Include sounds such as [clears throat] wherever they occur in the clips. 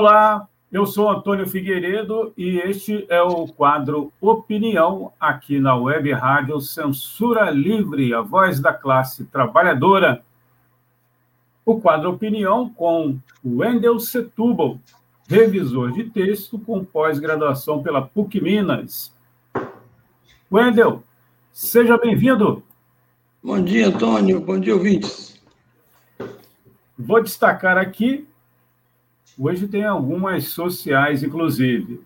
Olá, eu sou Antônio Figueiredo e este é o quadro Opinião aqui na Web Rádio Censura Livre, a voz da classe trabalhadora. O quadro Opinião com Wendel Setúbal, revisor de texto com pós-graduação pela PUC Minas. Wendel, seja bem-vindo. Bom dia, Antônio. Bom dia, ouvintes. Vou destacar aqui Hoje tem algumas sociais, inclusive.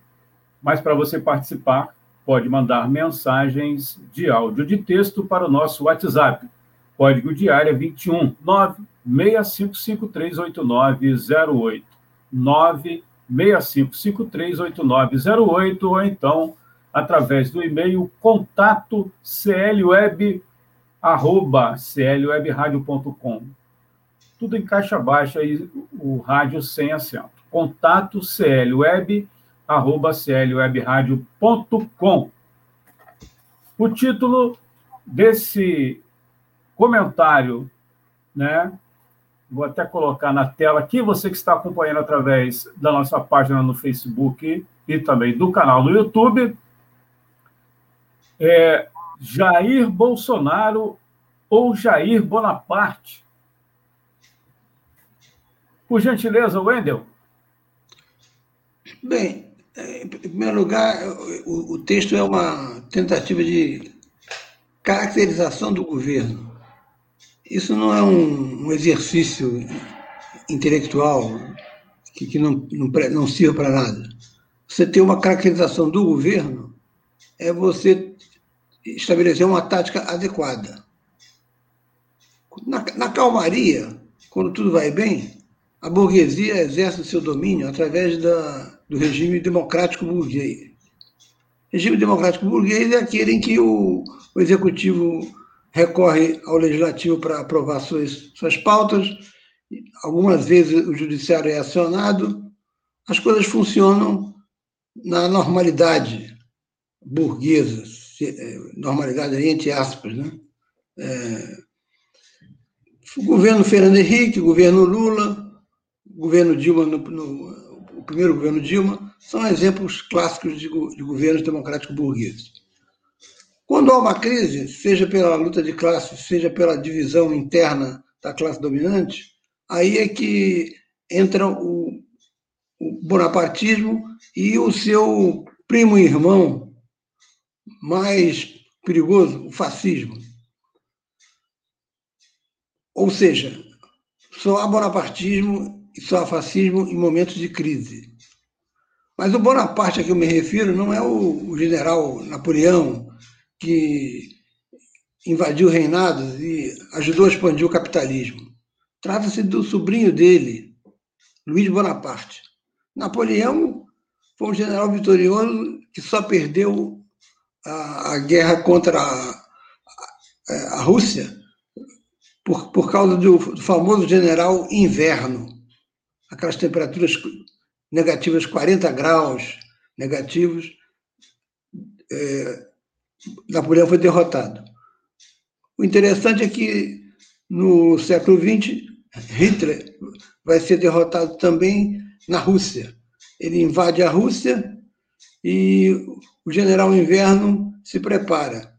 Mas para você participar, pode mandar mensagens de áudio de texto para o nosso WhatsApp. Código de área 21 965538908. 965538908 ou então através do e-mail contato clweb arroba clwebradio.com tudo em caixa baixa e o rádio sem acento. Contato clweb, arroba clwebradio.com. O título desse comentário, né? Vou até colocar na tela aqui, você que está acompanhando através da nossa página no Facebook e também do canal no YouTube. É Jair Bolsonaro ou Jair Bonaparte? Por gentileza, Wendel. Bem, em primeiro lugar, o, texto é uma tentativa de caracterização do governo. Isso não é um, um exercício intelectual que, que não, não, não sirva para nada. Você ter uma caracterização do governo é você estabelecer uma tática adequada. Na, na calmaria, quando tudo vai bem, a burguesia exerce o seu domínio através da, do regime democrático burguês. Regime democrático burguês é aquele em que o, o executivo recorre ao legislativo para aprovar suas, suas pautas, algumas vezes o judiciário é acionado, as coisas funcionam na normalidade burguesa, é, normalidade entre aspas, né? É, o governo Fernando Henrique, o governo Lula, governo Dilma, no, no, o primeiro governo Dilma, são exemplos clássicos de, de governos democráticos burgueses. Quando há uma crise, seja pela luta de classes, seja pela divisão interna da classe dominante, aí é que entra o, o bonapartismo e o seu primo irmão mais perigoso, o fascismo. Ou seja, só há bonapartismo e só fascismo em momentos de crise. Mas o Bonaparte a que eu me refiro não é o, o general Napoleão que invadiu reinados e ajudou a expandir o capitalismo. Trata-se do sobrinho dele, Luiz Bonaparte. Napoleão foi um general vitorioso que só perdeu a, a guerra contra a, a, a Rússia por, por causa do, do famoso general Inverno aquelas temperaturas negativas 40 graus negativos, é, Napoleão foi derrotado. O interessante é que no século XX, Hitler vai ser derrotado também na Rússia. Ele invade a Rússia e o general Inverno se prepara.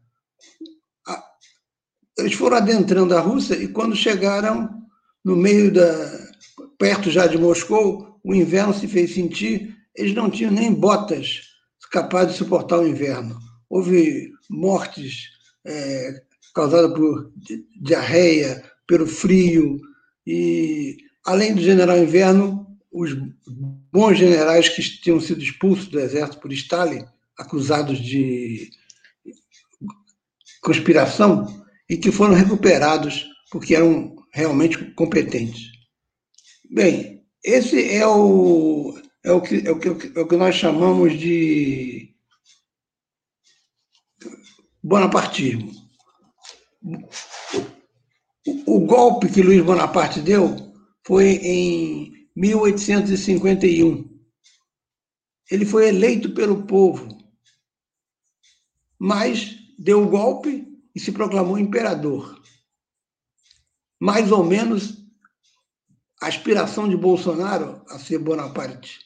Eles foram adentrando a Rússia e quando chegaram no meio da, perto já de Moscou, o inverno se fez sentir, eles não tinham nem botas capazes de suportar o inverno. Houve mortes é, causadas por diarreia, pelo frio, e além do general Inverno, os bons generais que tinham sido expulsos do exército por Stalin, acusados de conspiração, e que foram recuperados porque eram realmente competentes. Bem, esse é o, é o, que, é o, que, é o que nós chamamos de bonapartismo. O, o golpe que Luiz Bonaparte deu foi em 1851. Ele foi eleito pelo povo, mas deu o golpe e se proclamou imperador. Mais ou menos aspiração de Bolsonaro a ser Bonaparte,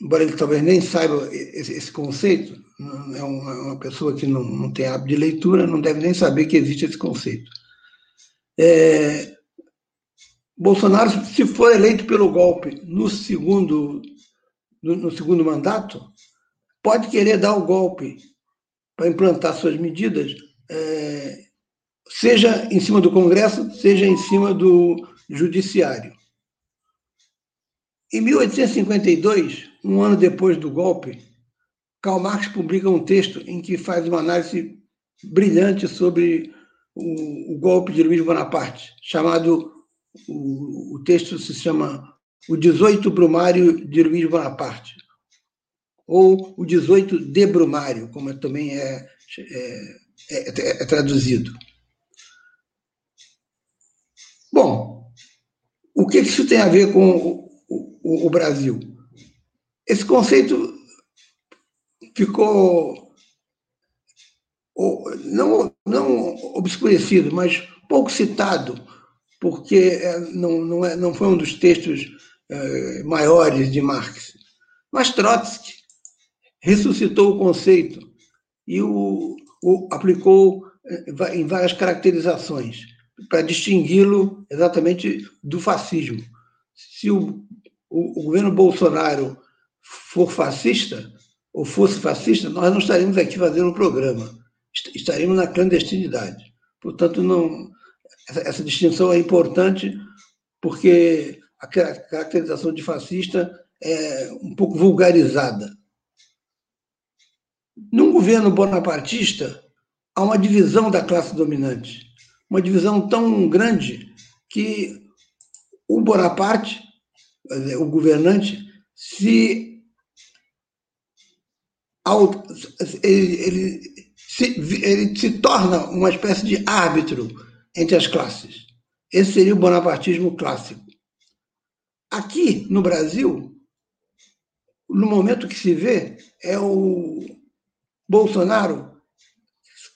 embora ele talvez nem saiba esse, esse conceito, é uma, uma, pessoa que não, não tem hábito de leitura, não deve nem saber que existe esse conceito. É, Bolsonaro, se for eleito pelo golpe no segundo, no, no segundo mandato, pode querer dar o golpe para implantar suas medidas, é, seja em cima do Congresso, seja em cima do Judiciário. Em 1852, um ano depois do golpe, Karl Marx publica um texto em que faz uma análise brilhante sobre o, o golpe de Luiz Bonaparte, chamado o, o, texto se chama O 18 Brumário de Luiz Bonaparte, ou o 18 de Brumário, como também é, é, é, é traduzido. Bom, o que isso tem a ver com o, o, o Brasil? Esse conceito ficou não, não obscurecido, mas pouco citado, porque é, não, não, é, não foi um dos textos é, maiores de Marx. Mas Trotsky ressuscitou o conceito e o, o aplicou é, em várias caracterizações para distingui-lo exatamente do fascismo. Se o, o, o governo Bolsonaro for fascista, ou fosse fascista, nós não estaríamos aqui fazendo um programa. Estaríamos na clandestinidade. Portanto, não, essa, essa distinção é importante porque a caracterização de fascista é um pouco vulgarizada. Num governo bonapartista, há uma divisão da classe dominante, uma divisão tão grande que o Bonaparte, o governante, se ele, ele, se, ele se torna uma espécie de árbitro entre as classes. Esse seria o bonapartismo clássico. Aqui no Brasil, no momento que se vê, é o Bolsonaro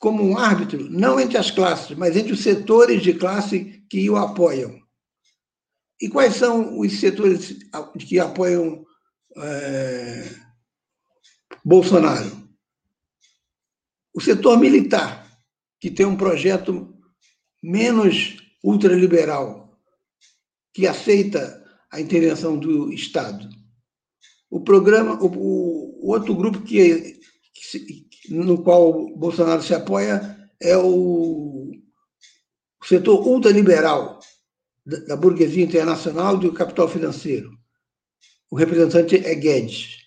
como um árbitro, não entre as classes, mas entre os setores de classe que o apoiam. E quais são os setores que apoiam é, Bolsonaro. O setor militar, que tem um projeto menos ultraliberal, que aceita a intervenção do Estado. O programa, o, o outro grupo que, que, no qual Bolsonaro se apoia é o, o setor ultraliberal da, da burguesia internacional e do capital financeiro. O representante é Guedes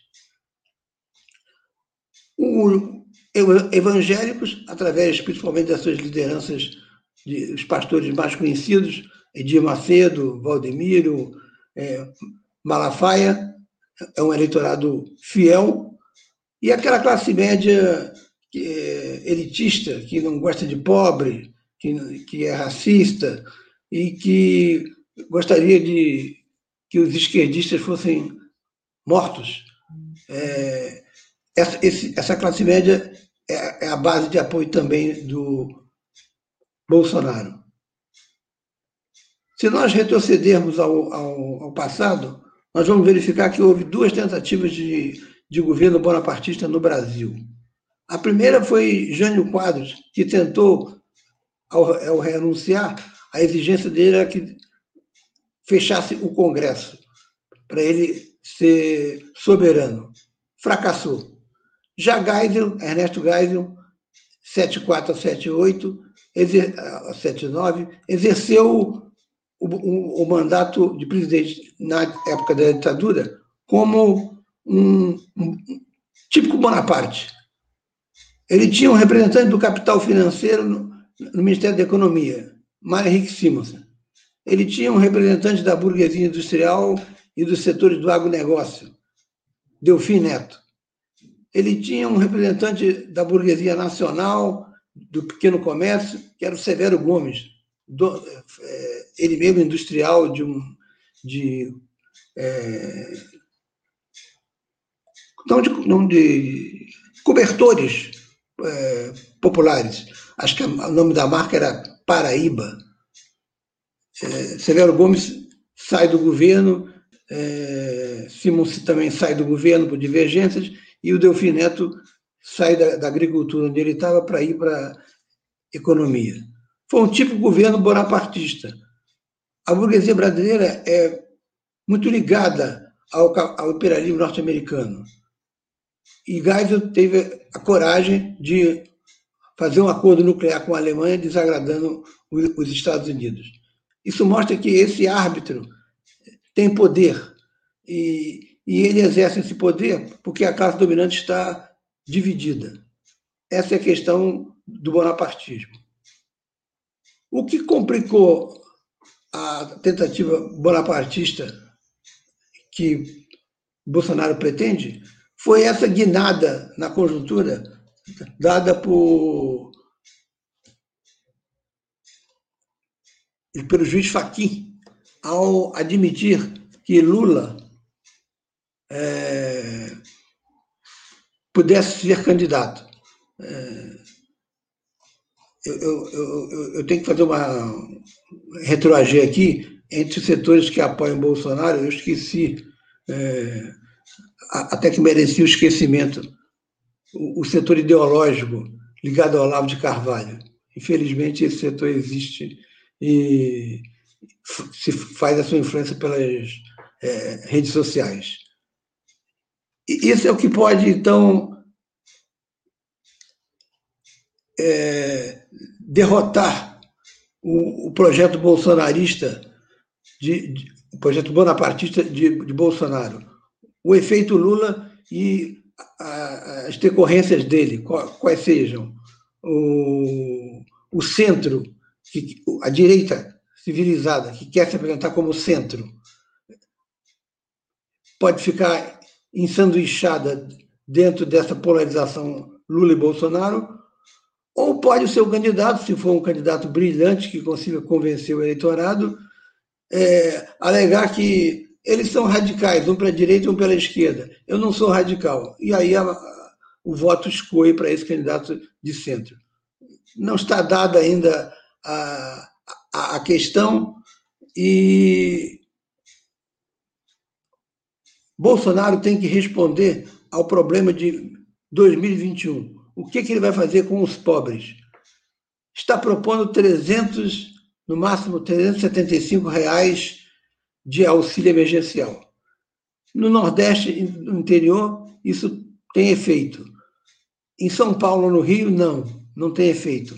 evangélicos, através principalmente das suas lideranças, de, os pastores mais conhecidos, Edir Macedo, Valdemiro, é, Malafaia, é um eleitorado fiel, e aquela classe média é elitista, que não gosta de pobre, que, que é racista e que gostaria de que os esquerdistas fossem mortos. É, essa, esse, essa classe média é, é, a base de apoio também do Bolsonaro. Se nós retrocedermos ao, ao, ao passado, nós vamos verificar que houve duas tentativas de, de governo bonapartista no Brasil. A primeira foi Jânio Quadros, que tentou, ao, ao renunciar, a exigência dele era que fechasse o Congresso, para ele ser soberano. Fracassou. Já Geisel, Ernesto Geisel, 74 a 78, exer, 79, exerceu o, o, o, mandato de presidente na época da ditadura como um, um típico Bonaparte. Ele tinha um representante do capital financeiro no, no Ministério da Economia, Mário Henrique Simonsen. Ele tinha um representante da burguesia industrial e dos setores do agronegócio, Delfim Neto ele tinha um representante da burguesia nacional, do pequeno comércio, que era o Severo Gomes, do, é, ele mesmo industrial de um. De, é, não, de, não de cobertores é, populares. Acho que o nome da marca era Paraíba. É, Severo Gomes sai do governo, é, Simon também sai do governo por divergências, e o Delfim Neto sai da, da agricultura onde ele estava para ir para a economia. Foi um tipo de governo bonapartista. A burguesia brasileira é muito ligada ao, ao imperialismo norte-americano. E Geisel teve a coragem de fazer um acordo nuclear com a Alemanha, desagradando os Estados Unidos. Isso mostra que esse árbitro tem poder e, e ele exerce esse poder porque a classe dominante está dividida. Essa é a questão do bonapartismo. O que complicou a tentativa bonapartista que Bolsonaro pretende foi essa guinada na conjuntura dada por pelo juiz Fachin ao admitir que Lula é, pudesse ser candidato. É, eu, eu, eu, eu, tenho que fazer uma retroagir aqui entre os setores que apoiam Bolsonaro, eu esqueci, é, até que merecia o esquecimento, o, o setor ideológico ligado ao Olavo de Carvalho. Infelizmente, esse setor existe e se faz a sua influência pelas é, redes sociais. E isso é o que pode, então, é, derrotar o, o, projeto bolsonarista, de, de, o projeto bonapartista de, de, Bolsonaro. O efeito Lula e as decorrências dele, quais sejam. O, o centro, a direita civilizada, que quer se apresentar como centro, pode ficar ensanduichada dentro dessa polarização Lula e Bolsonaro, ou pode o candidato, se for um candidato brilhante que consiga convencer o eleitorado, é, alegar que eles são radicais, um para a direita e um pela esquerda. Eu não sou radical. E aí a, o voto escolhe para esse candidato de centro. Não está dada ainda a, a, a questão e Bolsonaro tem que responder ao problema de 2021 o que, que ele vai fazer com os pobres? Está propondo 300, no máximo 375 reais de auxílio emergencial. No Nordeste, no interior, isso tem efeito. Em São Paulo, no Rio, não, não tem efeito.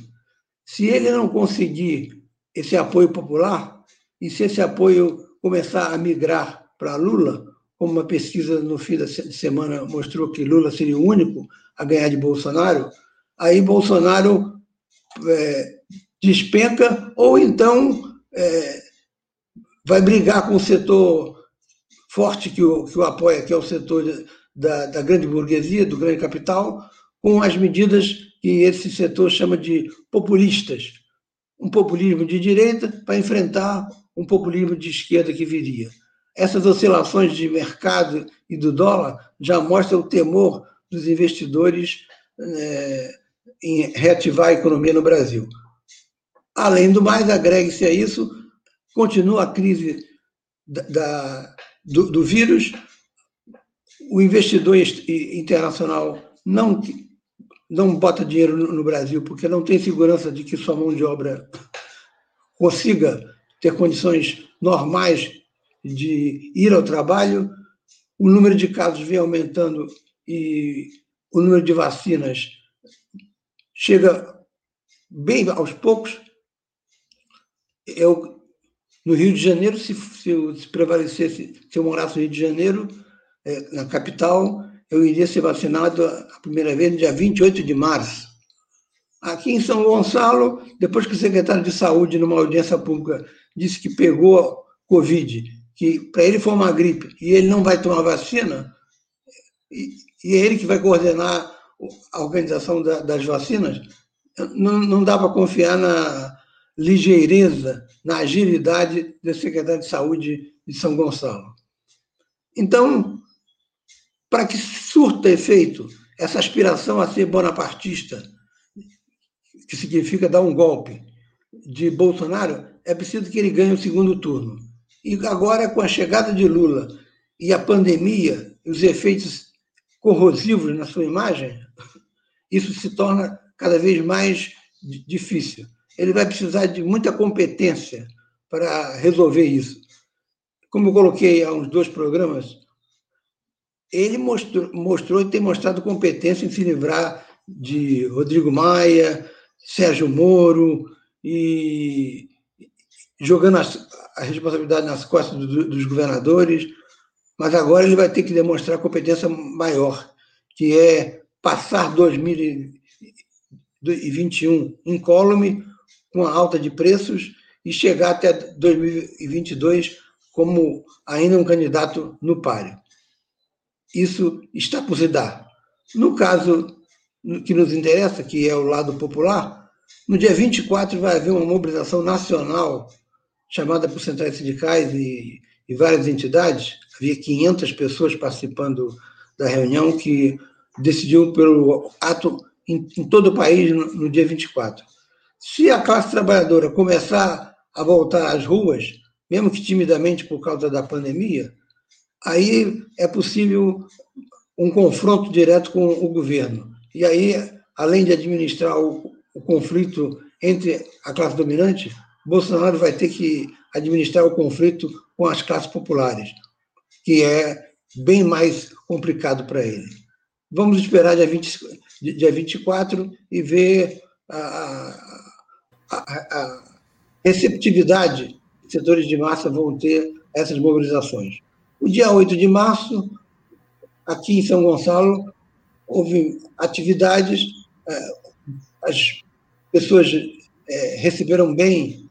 Se ele não conseguir esse apoio popular, e se esse apoio começar a migrar para Lula, como uma pesquisa no fim da semana mostrou que Lula seria o único a ganhar de Bolsonaro, aí Bolsonaro é, despenca, ou então é, vai brigar com o setor forte que o, que o apoia, que é o setor da, da grande burguesia, do grande capital, com as medidas que esse setor chama de populistas. Um populismo de direita para enfrentar um populismo de esquerda que viria. Essas oscilações de mercado e do dólar já mostram o temor dos investidores é, em reativar a economia no Brasil. Além do mais, agregue-se a isso, continua a crise da, da do, do, vírus, o investidor internacional não, não bota dinheiro no, no Brasil porque não tem segurança de que sua mão de obra consiga ter condições normais de ir ao trabalho, o número de casos vem aumentando e o número de vacinas chega bem aos poucos. Eu, no Rio de Janeiro, se, se, se prevalecesse, se eu morasse no Rio de Janeiro, é, na capital, eu iria ser vacinado a primeira vez no dia 28 de março. Aqui em São Gonçalo, depois que o secretário de Saúde, numa audiência pública, disse que pegou Covid, que para ele foi uma gripe e ele não vai tomar vacina, e, e é ele que vai coordenar a organização da, das vacinas, não, não dá para confiar na ligeireza, na agilidade do secretário de Saúde de São Gonçalo. Então, para que surta efeito essa aspiração a ser bonapartista, que significa dar um golpe de Bolsonaro, é preciso que ele ganhe o segundo turno. E agora, com a chegada de Lula e a pandemia, os efeitos corrosivos na sua imagem, isso se torna cada vez mais difícil. Ele vai precisar de muita competência para resolver isso. Como eu coloquei há uns dois programas, ele mostrou, mostrou e tem mostrado competência em se livrar de Rodrigo Maia, Sérgio Moro, e jogando a responsabilidade nas costas do, dos governadores, mas agora ele vai ter que demonstrar competência maior, que é passar 2021 incólume, com a alta de preços, e chegar até 2022 como ainda um candidato no páreo. Isso está por se dar. No caso que nos interessa, que é o lado popular, no dia 24 vai haver uma mobilização nacional chamada por centrais sindicais e, e várias entidades. Havia 500 pessoas participando da reunião que decidiu pelo ato em, em todo o país no, no dia 24. Se a classe trabalhadora começar a voltar às ruas, mesmo que timidamente por causa da pandemia, aí é possível um confronto direto com o governo. E aí, além de administrar o, o conflito entre a classe dominante, Bolsonaro vai ter que administrar o conflito com as classes populares, que é bem mais complicado para ele. Vamos esperar dia, 20, dia 24 e ver a, a, a receptividade que setores de massa vão ter a essas mobilizações. O dia 8 de março, aqui em São Gonçalo, houve atividades, eh, as pessoas é, receberam bem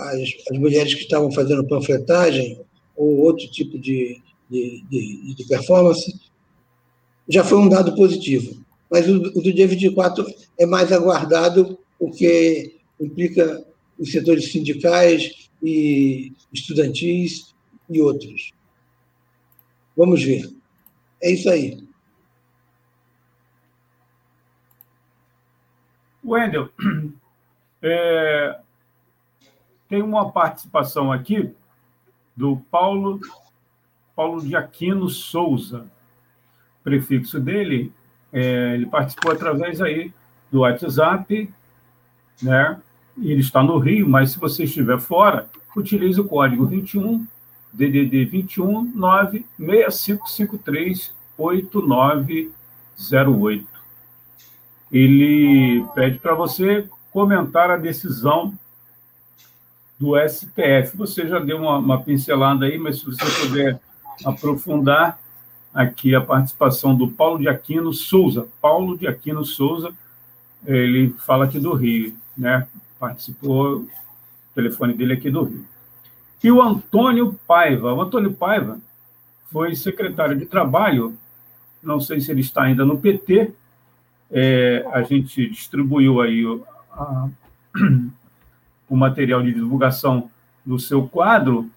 as, mulheres que estavam fazendo panfletagem ou outro tipo de, de, de, de performance, já foi um dado positivo. Mas o, o do dia 24 é mais aguardado, porque implica os setores sindicais e estudantis e outros. Vamos ver. É isso aí. Wendel, [clears throat] é, tem uma participação aqui do Paulo, Paulo de Aquino Souza. O prefixo dele, é, ele participou através aí do WhatsApp, né? Ele está no Rio, mas se você estiver fora, utilize o código 21 DDD 21 96553 8908 ele pede para você comentar a decisão do STF. Você já deu uma, uma, pincelada aí, mas se você puder aprofundar aqui a participação do Paulo de Aquino Souza. Paulo de Aquino Souza, ele fala aqui do Rio, né? Participou, o telefone dele aqui do Rio. E o Antônio Paiva. O Antônio Paiva foi secretário de Trabalho, não sei se ele está ainda no PT, é, a gente distribuiu aí o, a, [clears throat] o, material de divulgação do seu quadro,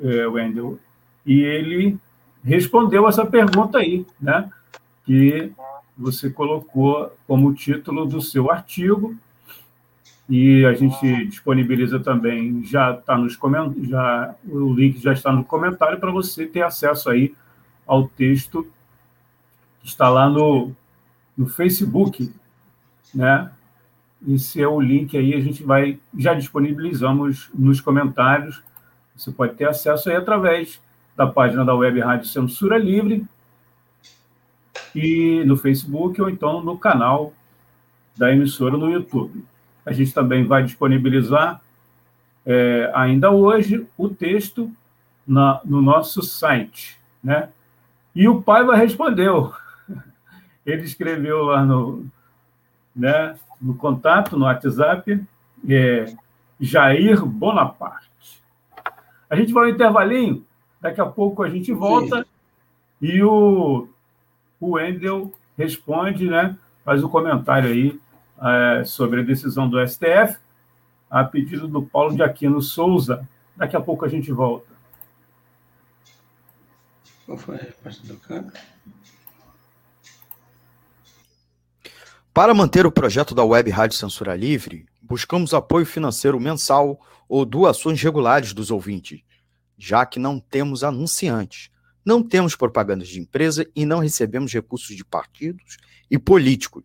é, Wendel, e ele respondeu essa pergunta aí, né? Que você colocou como título do seu artigo e a gente disponibiliza também, já está nos já o link já está no comentário para você ter acesso aí ao texto que está lá no no Facebook, né? Esse é o link aí, a gente vai, já disponibilizamos nos comentários. Você pode ter acesso aí através da página da Web Rádio Censura Livre e no Facebook ou então no canal da emissora no YouTube. A gente também vai disponibilizar é, ainda hoje o texto na, no nosso site, né? E o Paiva respondeu [laughs] ele escreveu lá no, né, no contato, no WhatsApp, é, Jair Bonaparte. A gente vai um intervalinho, daqui a pouco a gente volta Sim. e o, o Wendel responde, né, faz o um comentário aí é, sobre a decisão do STF, a pedido do Paulo de Aquino Souza. Daqui a pouco a gente volta. Qual foi a resposta do câmbio? Para manter o projeto da Web Rádio Censura Livre, buscamos apoio financeiro mensal ou doações regulares dos ouvintes, já que não temos anunciantes, não temos propagandas de empresa e não recebemos recursos de partidos e políticos.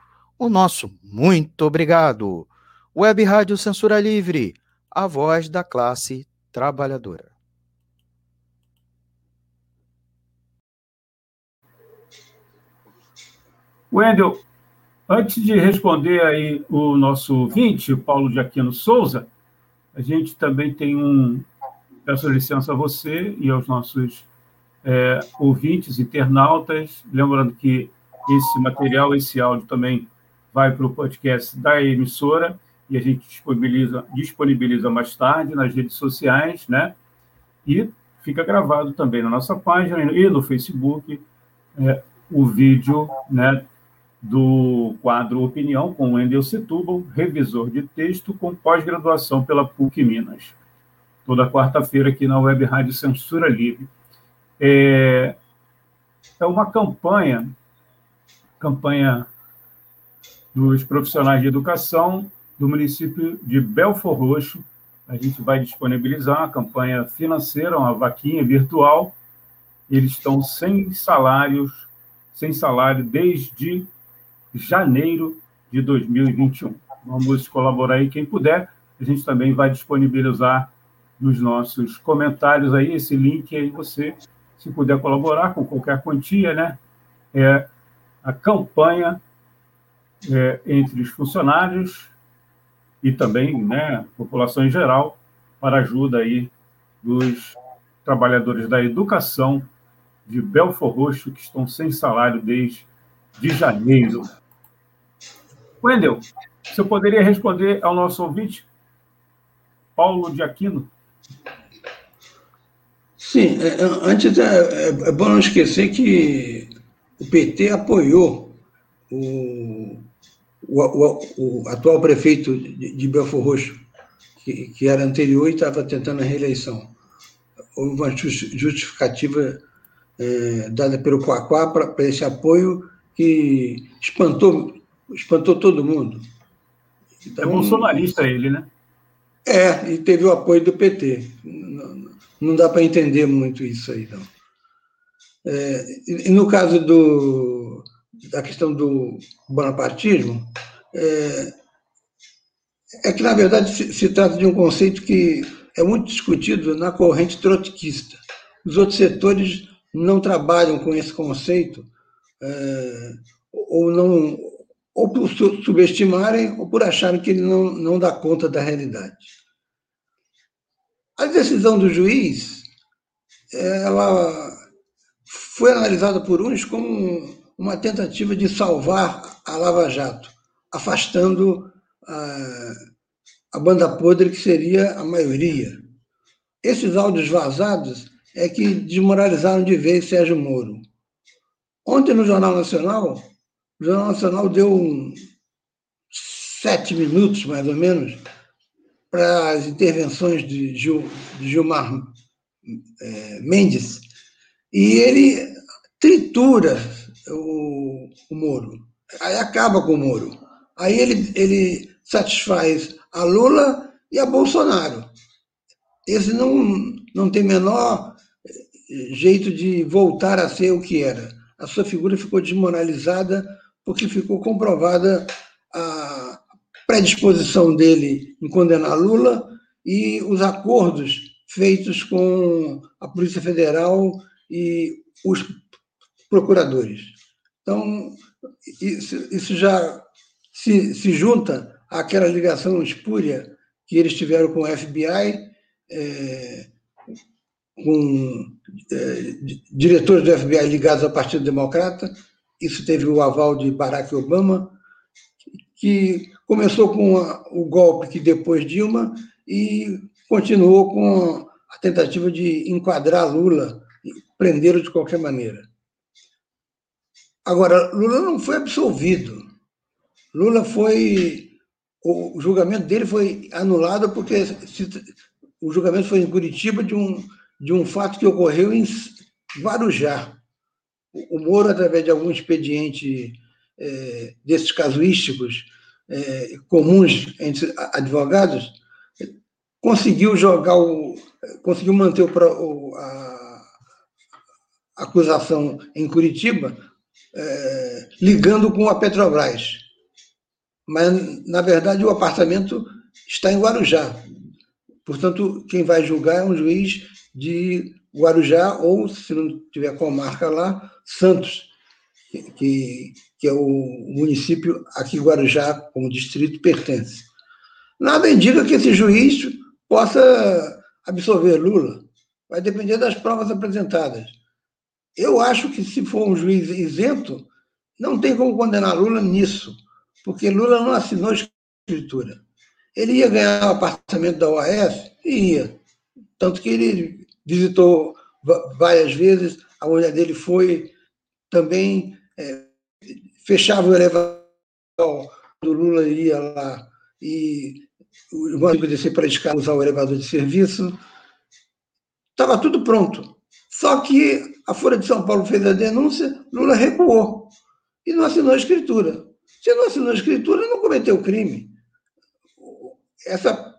O nosso muito obrigado. Web Rádio Censura Livre, a voz da classe trabalhadora. Wendel, antes de responder aí o nosso ouvinte, Paulo de Aquino Souza, a gente também tem um. Peço licença a você e aos nossos é, ouvintes, internautas. Lembrando que esse material, esse áudio também vai para o podcast da emissora e a gente disponibiliza, disponibiliza mais tarde nas redes sociais, né? E fica gravado também na nossa página e no Facebook é, o vídeo, né? do quadro Opinião com Wendel Setúbal, revisor de texto com pós-graduação pela PUC Minas. Toda quarta-feira aqui na Web Rádio Censura Livre. É, é uma campanha, campanha dos profissionais de educação do município de Belfor Roxo. A gente vai disponibilizar uma campanha financeira, uma vaquinha virtual. Eles estão sem salários, sem salário desde janeiro de 2021. Vamos colaborar aí quem puder. A gente também vai disponibilizar nos nossos comentários aí esse link aí você, se puder colaborar com qualquer quantia, né? É a campanha é, entre os funcionários e também, né, população em geral, para ajuda aí dos trabalhadores da educação de Belfor Roxo que estão sem salário desde de janeiro Wendel, você poderia responder ao nosso ouvinte, Paulo de Aquino? Sim, é, é, antes é, é, bom não esquecer que o PT apoiou o, o, o, o atual prefeito de, de Belfor Roxo, que, que, era anterior e estava tentando a reeleição. Houve uma justificativa é, dada pelo Coaquá para esse apoio que espantou espantou todo mundo. Então, é bolsonarista ele, né? É, e teve o apoio do PT. Não, não dá para entender muito isso aí, não. É, e no caso do, da questão do bonapartismo, é, é que, na verdade, se, se, trata de um conceito que é muito discutido na corrente trotskista. Os outros setores não trabalham com esse conceito, é, ou não ou por subestimarem ou por acharem que ele não, não dá conta da realidade. A decisão do juiz ela foi analisada por uns como uma tentativa de salvar a Lava Jato, afastando a, a banda podre que seria a maioria. Esses áudios vazados é que desmoralizaram de vez Sérgio Moro. Ontem, no Jornal Nacional, o Jornal Nacional deu um, sete minutos, mais ou menos, para as intervenções de, Gil, de Gilmar é, Mendes, e ele tritura o, o Moro, aí acaba com o Moro. Aí ele, ele satisfaz a Lula e a Bolsonaro. Esse não, não tem menor jeito de voltar a ser o que era. A sua figura ficou desmoralizada porque ficou comprovada a predisposição dele em condenar Lula e os acordos feitos com a Polícia Federal e os procuradores. Então, isso, isso já se, se, junta àquela ligação espúria que eles tiveram com o FBI, é, com é, diretores do FBI ligados ao Partido Democrata, isso teve o aval de Barack Obama, que começou com o golpe que depois Dilma e continuou com a tentativa de enquadrar Lula, prendê-lo de qualquer maneira. Agora, Lula não foi absolvido. Lula foi. O julgamento dele foi anulado porque o julgamento foi em Curitiba de um, de um fato que ocorreu em Guarujá. O Moro, através de algum expediente é, desses casuísticos é, comuns entre advogados, conseguiu jogar o. conseguiu manter o, a, a acusação em Curitiba, é, ligando com a Petrobras. Mas, na verdade, o apartamento está em Guarujá. Portanto, quem vai julgar é um juiz de Guarujá, ou, se não tiver comarca lá, Santos, que, que é o município a que Guarujá, como distrito, pertence. Nada indica que esse juiz possa absolver Lula. Vai depender das provas apresentadas. Eu acho que, se for um juiz isento, não tem como condenar Lula nisso, porque Lula não assinou escritura. Ele ia ganhar o apartamento da OAS? Ia. Tanto que ele visitou várias vezes, a mulher dele foi também, é, fechava o elevador do Lula ia lá e o amigo descer para a usar o elevador de serviço. Estava tudo pronto. Só que a Folha de São Paulo fez a denúncia, Lula recuou e não assinou a escritura. Se não assinou a escritura, não cometeu crime. Essa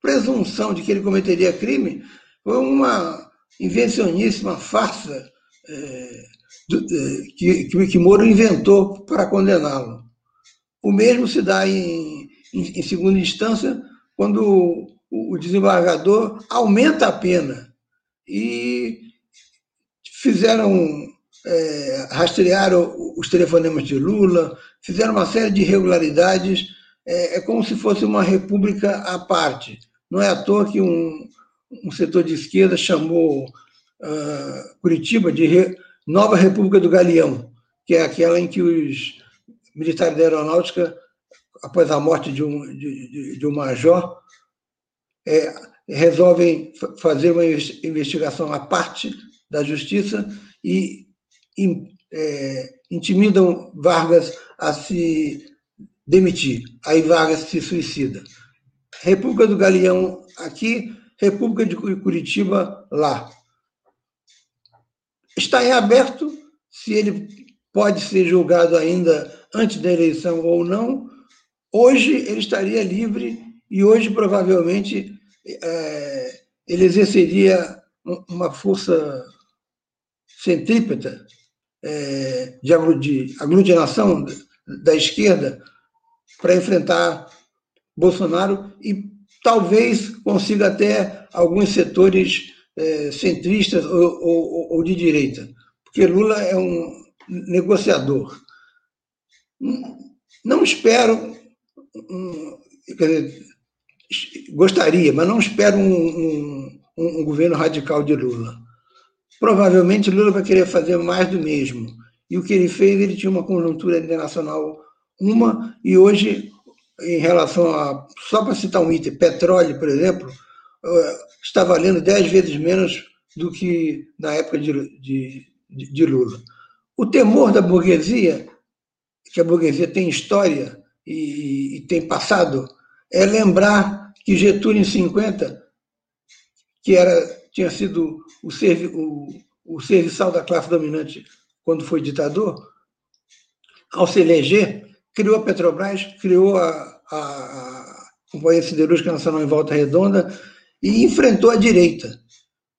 presunção de que ele cometeria crime foi uma invencioníssima farsa é, é, que, que, que Moro inventou para condená-lo. O mesmo se dá em, em, em segunda instância quando o, o desembargador aumenta a pena e fizeram é, rastrearam os telefonemas de Lula, fizeram uma série de irregularidades. É, é, como se fosse uma república à parte. Não é à toa que um, um setor de esquerda chamou uh, Curitiba de Re, Nova República do Galeão, que é aquela em que os militares da aeronáutica, após a morte de um, de, de, de um major, é, resolvem fazer uma investigação à parte da justiça e é, intimidam Vargas a se demitir. Aí Vargas se suicida. República do Galeão aqui, República de Curitiba lá. Está em aberto se ele pode ser julgado ainda antes da eleição ou não. Hoje ele estaria livre e hoje provavelmente é, ele exerceria uma força centrípeta é, de aglutinação da esquerda para enfrentar Bolsonaro e talvez consiga até alguns setores é, centristas ou, ou, ou, de direita, porque Lula é um negociador. Não espero, dizer, gostaria, mas não espero um, um, um governo radical de Lula. Provavelmente Lula vai querer fazer mais do mesmo. E o que ele fez, ele tinha uma conjuntura internacional uma, e hoje, em relação a, só para citar um item, petróleo, por exemplo, eh, está valendo dez vezes menos do que na época de, de, de Lula. O temor da burguesia, que a burguesia tem história e, e tem passado, é lembrar que Getúlio, em 50, que era tinha sido o, servi o, o serviçal da classe dominante quando foi ditador, ao se eleger, criou a Petrobras, criou a, a, a Companhia Siderúrgica Nacional em Volta Redonda e enfrentou a direita.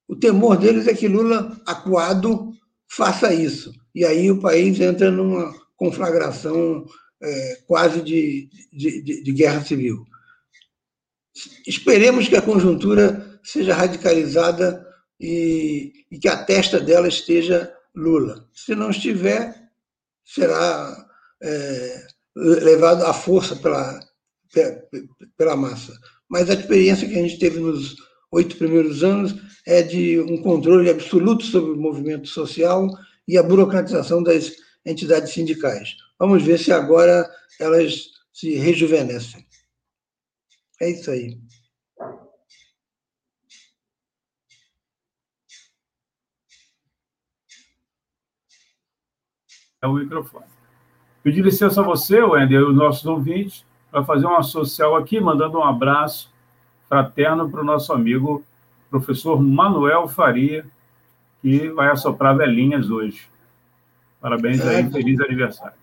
O temor deles é que Lula, acuado, faça isso. E aí o país entra numa conflagração é, quase de, de, de, de guerra civil. Esperemos que a conjuntura seja radicalizada e, e que a testa dela esteja Lula. Se não estiver, será é, levado à força pela, pela massa. Mas a experiência que a gente teve nos oito primeiros anos é de um controle absoluto sobre o movimento social e a burocratização das entidades sindicais. Vamos ver se agora elas se rejuvenescem. É isso aí. O microfone. Pedir licença a você, Wender, e os nossos ouvintes, para fazer uma social aqui, mandando um abraço fraterno para o nosso amigo professor Manuel Faria, que vai assoprar velhinhas hoje. Parabéns aí, é. feliz aniversário.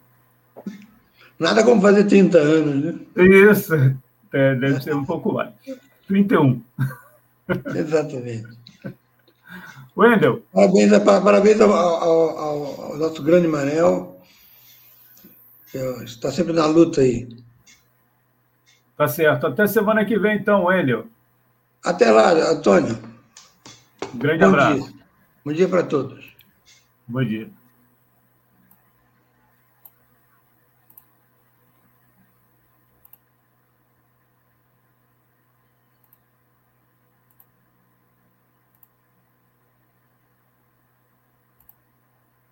Nada como fazer 30 anos, né? Isso, é, deve ser um pouco mais. 31. Exatamente. Wendel. Parabéns, parabéns ao, ao, ao, nosso grande Manel, está sempre na luta aí. Tá certo. Até semana que vem, então, Wendel. Até lá, Antônio. Um grande Bom abraço. Dia. Bom dia para todos. Bom dia.